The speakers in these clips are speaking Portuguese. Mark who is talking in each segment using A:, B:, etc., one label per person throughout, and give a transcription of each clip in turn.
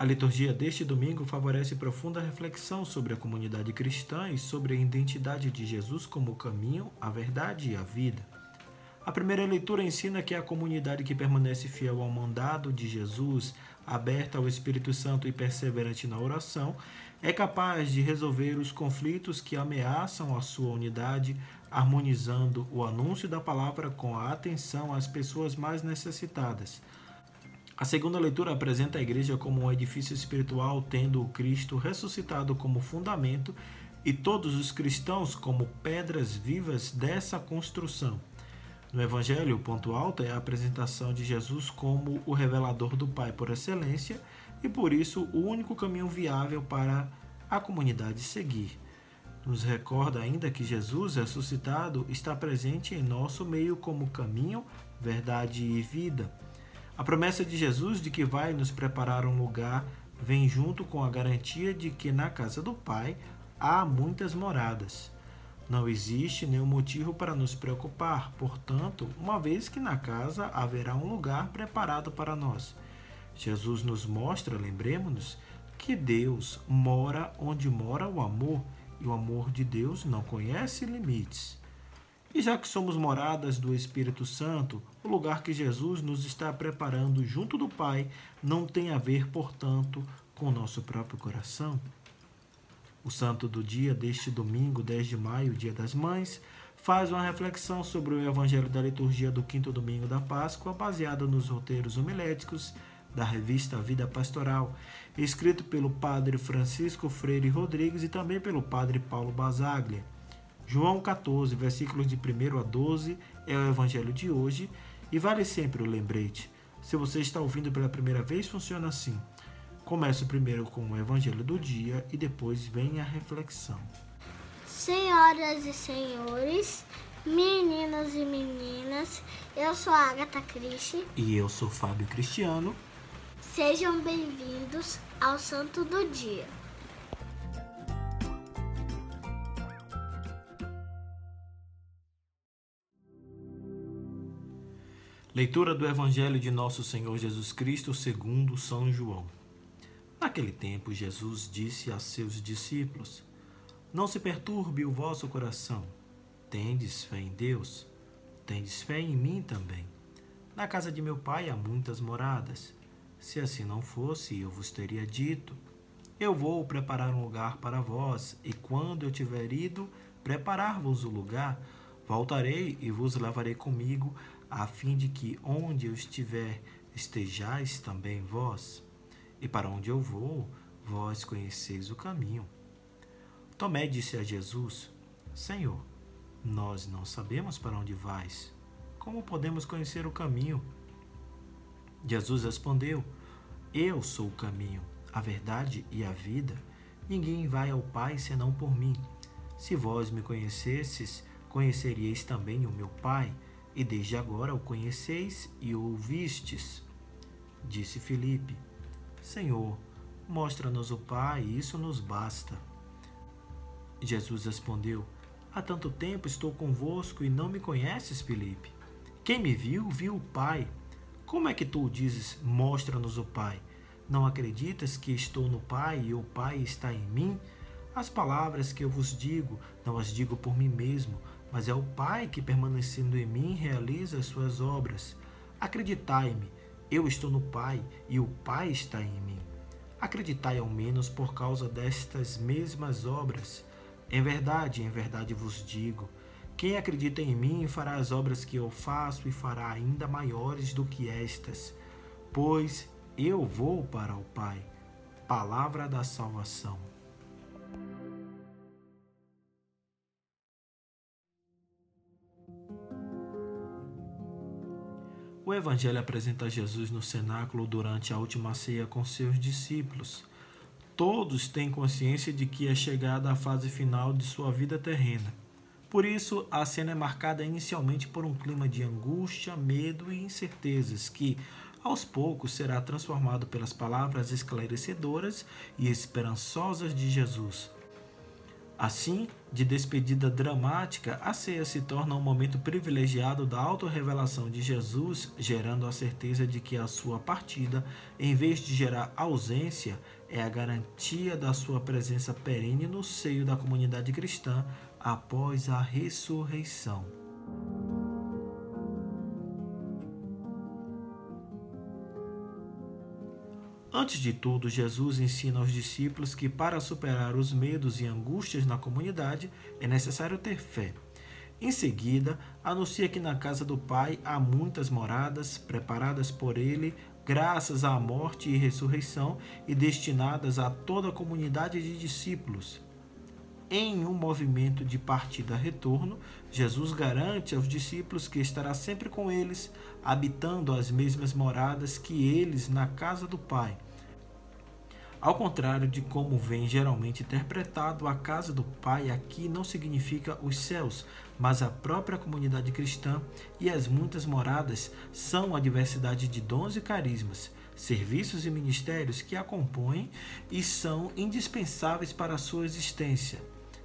A: A liturgia deste domingo favorece profunda reflexão sobre a comunidade cristã e sobre a identidade de Jesus como o caminho, a verdade e a vida. A primeira leitura ensina que a comunidade que permanece fiel ao mandado de Jesus, aberta ao Espírito Santo e perseverante na oração, é capaz de resolver os conflitos que ameaçam a sua unidade, harmonizando o anúncio da palavra com a atenção às pessoas mais necessitadas. A segunda leitura apresenta a igreja como um edifício espiritual, tendo o Cristo ressuscitado como fundamento e todos os cristãos como pedras vivas dessa construção. No Evangelho, o ponto alto é a apresentação de Jesus como o revelador do Pai por excelência e, por isso, o único caminho viável para a comunidade seguir. Nos recorda ainda que Jesus ressuscitado está presente em nosso meio como caminho, verdade e vida. A promessa de Jesus de que vai nos preparar um lugar vem junto com a garantia de que na casa do Pai há muitas moradas. Não existe nenhum motivo para nos preocupar, portanto, uma vez que na casa haverá um lugar preparado para nós. Jesus nos mostra, lembremos-nos, que Deus mora onde mora o amor, e o amor de Deus não conhece limites. E já que somos moradas do Espírito Santo, o lugar que Jesus nos está preparando junto do Pai não tem a ver, portanto, com o nosso próprio coração. O santo do dia deste domingo, 10 de maio, Dia das Mães, faz uma reflexão sobre o evangelho da liturgia do quinto domingo da Páscoa, baseada nos roteiros homiléticos da revista Vida Pastoral, escrito pelo padre Francisco Freire Rodrigues e também pelo padre Paulo Basaglia. João 14, versículos de 1 a 12 é o evangelho de hoje e vale sempre o lembrete. Se você está ouvindo pela primeira vez, funciona assim. Começo primeiro com o evangelho do dia e depois vem a reflexão.
B: Senhoras e senhores, meninos e meninas, eu sou a Agatha Cristi.
A: E eu sou Fábio Cristiano.
B: Sejam bem-vindos ao Santo do Dia.
A: Leitura do Evangelho de Nosso Senhor Jesus Cristo segundo São João. Naquele tempo, Jesus disse a seus discípulos: Não se perturbe o vosso coração. Tendes fé em Deus? Tendes fé em mim também. Na casa de meu pai há muitas moradas. Se assim não fosse, eu vos teria dito: Eu vou preparar um lugar para vós, e quando eu tiver ido preparar-vos o lugar, voltarei e vos levarei comigo, a fim de que onde eu estiver estejais também vós e para onde eu vou, vós conheceis o caminho. Tomé disse a Jesus: Senhor, nós não sabemos para onde vais. Como podemos conhecer o caminho? Jesus respondeu: Eu sou o caminho, a verdade e a vida. Ninguém vai ao Pai senão por mim. Se vós me conhecesses, conheceríeis também o meu Pai, e desde agora o conheceis e o ouvistes. Disse Filipe: Senhor, mostra-nos o Pai, e isso nos basta. Jesus respondeu: Há tanto tempo estou convosco e não me conheces, Filipe. Quem me viu, viu o Pai. Como é que tu dizes, mostra-nos o Pai? Não acreditas que estou no Pai e o Pai está em mim? As palavras que eu vos digo, não as digo por mim mesmo, mas é o Pai que, permanecendo em mim, realiza as suas obras. Acreditai-me, eu estou no Pai e o Pai está em mim. Acreditai ao menos por causa destas mesmas obras. Em verdade, em verdade vos digo: quem acredita em mim fará as obras que eu faço e fará ainda maiores do que estas, pois eu vou para o Pai. Palavra da salvação. O Evangelho apresenta Jesus no cenáculo durante a última ceia com seus discípulos. Todos têm consciência de que é chegada a fase final de sua vida terrena. Por isso, a cena é marcada inicialmente por um clima de angústia, medo e incertezas que, aos poucos, será transformado pelas palavras esclarecedoras e esperançosas de Jesus. Assim, de despedida dramática, a ceia se torna um momento privilegiado da autorrevelação de Jesus, gerando a certeza de que a sua partida, em vez de gerar ausência, é a garantia da sua presença perene no seio da comunidade cristã após a ressurreição. Antes de tudo, Jesus ensina aos discípulos que para superar os medos e angústias na comunidade é necessário ter fé. Em seguida, anuncia que na casa do Pai há muitas moradas preparadas por ele graças à morte e ressurreição e destinadas a toda a comunidade de discípulos. Em um movimento de partida-retorno, Jesus garante aos discípulos que estará sempre com eles, habitando as mesmas moradas que eles na casa do Pai. Ao contrário de como vem geralmente interpretado, a casa do Pai aqui não significa os céus, mas a própria comunidade cristã e as muitas moradas são a diversidade de dons e carismas, serviços e ministérios que a compõem e são indispensáveis para a sua existência.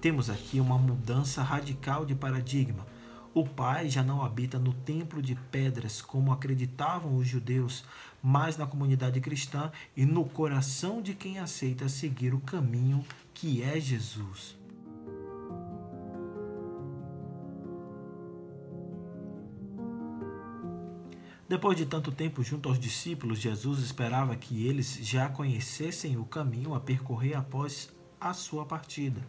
A: Temos aqui uma mudança radical de paradigma. O Pai já não habita no templo de pedras, como acreditavam os judeus, mas na comunidade cristã e no coração de quem aceita seguir o caminho que é Jesus. Depois de tanto tempo junto aos discípulos, Jesus esperava que eles já conhecessem o caminho a percorrer após a sua partida.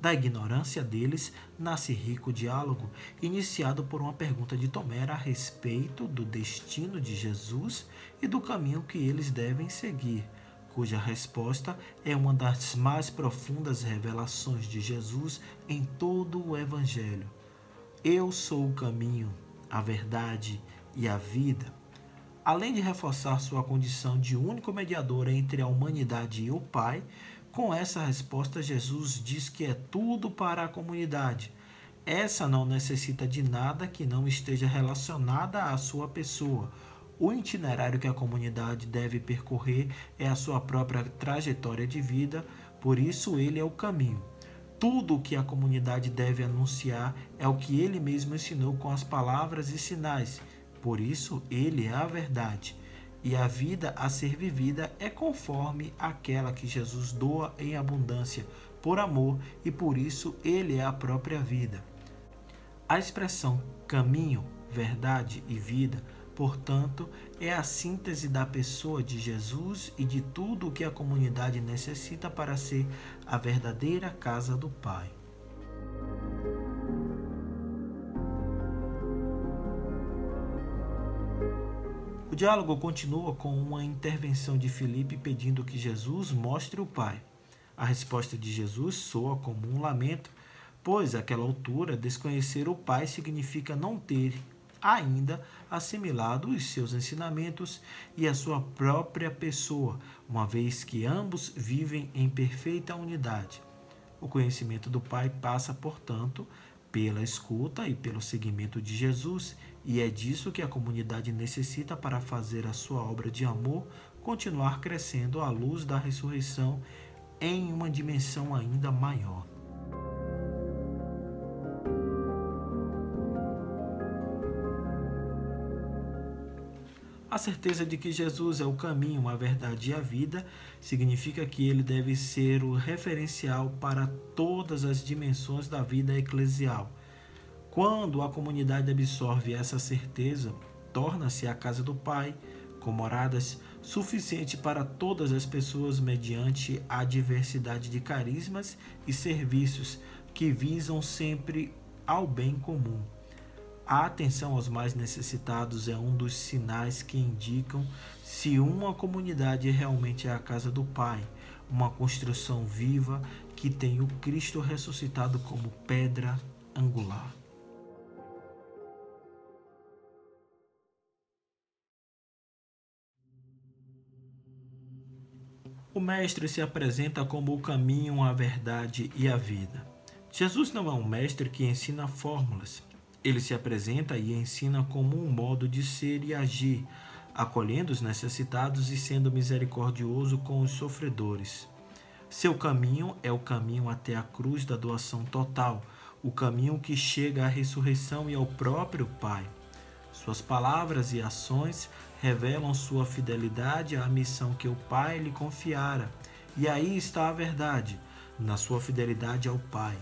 A: Da ignorância deles nasce rico diálogo, iniciado por uma pergunta de Tomé a respeito do destino de Jesus e do caminho que eles devem seguir, cuja resposta é uma das mais profundas revelações de Jesus em todo o Evangelho. Eu sou o caminho, a verdade e a vida. Além de reforçar sua condição de único mediador entre a humanidade e o Pai, com essa resposta, Jesus diz que é tudo para a comunidade. Essa não necessita de nada que não esteja relacionada à sua pessoa. O itinerário que a comunidade deve percorrer é a sua própria trajetória de vida, por isso ele é o caminho. Tudo o que a comunidade deve anunciar é o que ele mesmo ensinou com as palavras e sinais, por isso ele é a verdade e a vida a ser vivida é conforme aquela que Jesus doa em abundância por amor e por isso ele é a própria vida. A expressão caminho, verdade e vida, portanto, é a síntese da pessoa de Jesus e de tudo o que a comunidade necessita para ser a verdadeira casa do Pai. Diálogo continua com uma intervenção de Filipe pedindo que Jesus mostre o Pai. A resposta de Jesus soa como um lamento, pois àquela altura desconhecer o Pai significa não ter ainda assimilado os seus ensinamentos e a sua própria pessoa, uma vez que ambos vivem em perfeita unidade. O conhecimento do Pai passa, portanto, pela escuta e pelo seguimento de Jesus, e é disso que a comunidade necessita para fazer a sua obra de amor continuar crescendo à luz da ressurreição em uma dimensão ainda maior. A certeza de que Jesus é o caminho, a verdade e a vida significa que ele deve ser o referencial para todas as dimensões da vida eclesial. Quando a comunidade absorve essa certeza, torna-se a casa do Pai, com moradas suficiente para todas as pessoas mediante a diversidade de carismas e serviços que visam sempre ao bem comum. A atenção aos mais necessitados é um dos sinais que indicam se uma comunidade realmente é a casa do Pai, uma construção viva que tem o Cristo ressuscitado como pedra angular. O Mestre se apresenta como o caminho, a verdade e a vida. Jesus não é um mestre que ensina fórmulas, ele se apresenta e ensina como um modo de ser e agir, acolhendo os necessitados e sendo misericordioso com os sofredores. Seu caminho é o caminho até a cruz da doação total, o caminho que chega à ressurreição e ao próprio Pai. Suas palavras e ações revelam sua fidelidade à missão que o Pai lhe confiara. E aí está a verdade, na sua fidelidade ao Pai.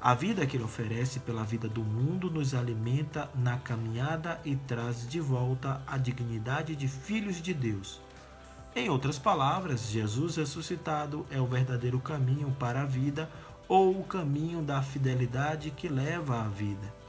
A: A vida que ele oferece pela vida do mundo nos alimenta na caminhada e traz de volta a dignidade de filhos de Deus. Em outras palavras, Jesus ressuscitado é o verdadeiro caminho para a vida ou o caminho da fidelidade que leva à vida.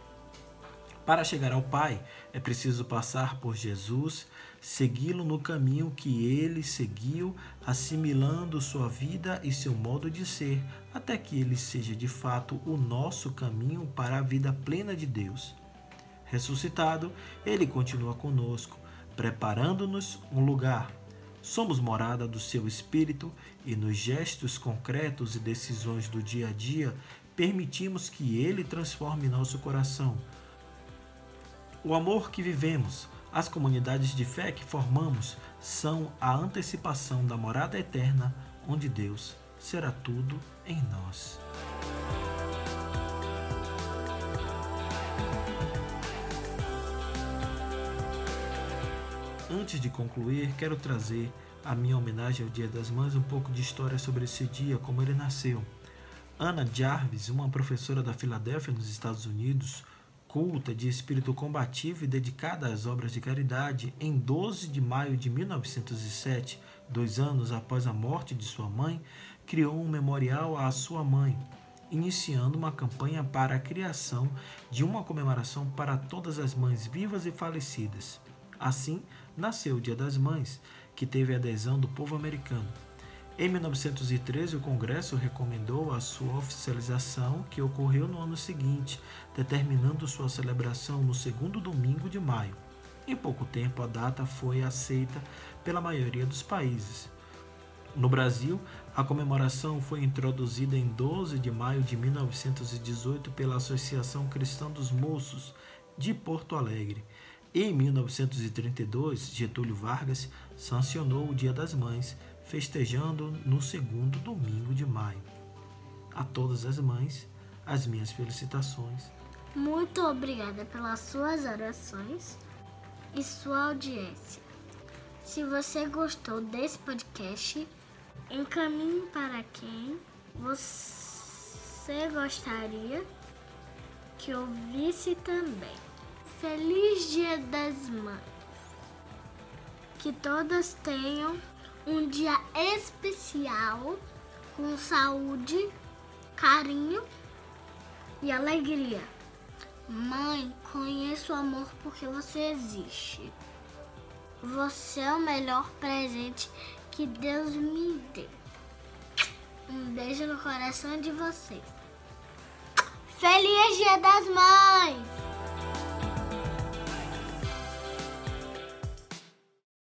A: Para chegar ao Pai, é preciso passar por Jesus, segui-lo no caminho que ele seguiu, assimilando sua vida e seu modo de ser, até que ele seja de fato o nosso caminho para a vida plena de Deus. Ressuscitado, ele continua conosco, preparando-nos um lugar. Somos morada do seu Espírito e nos gestos concretos e decisões do dia a dia permitimos que ele transforme nosso coração o amor que vivemos, as comunidades de fé que formamos, são a antecipação da morada eterna, onde Deus será tudo em nós. Antes de concluir, quero trazer a minha homenagem ao Dia das Mães um pouco de história sobre esse dia, como ele nasceu. Anna Jarvis, uma professora da Filadélfia, nos Estados Unidos, culta, de espírito combativo e dedicada às obras de caridade, em 12 de maio de 1907, dois anos após a morte de sua mãe, criou um memorial à sua mãe, iniciando uma campanha para a criação de uma comemoração para todas as mães vivas e falecidas. Assim, nasceu o Dia das Mães, que teve adesão do povo americano. Em 1913, o Congresso recomendou a sua oficialização, que ocorreu no ano seguinte, determinando sua celebração no segundo domingo de maio. Em pouco tempo, a data foi aceita pela maioria dos países. No Brasil, a comemoração foi introduzida em 12 de maio de 1918 pela Associação Cristã dos Moços de Porto Alegre. Em 1932, Getúlio Vargas sancionou o Dia das Mães festejando no segundo domingo de maio. A todas as mães, as minhas felicitações.
B: Muito obrigada pelas suas orações e sua audiência. Se você gostou desse podcast, encaminhe para quem você gostaria que ouvisse também. Feliz Dia das Mães! Que todas tenham um dia especial com saúde, carinho e alegria. Mãe, conheço o amor porque você existe. Você é o melhor presente que Deus me deu. Um beijo no coração de vocês. Feliz Dia das Mães!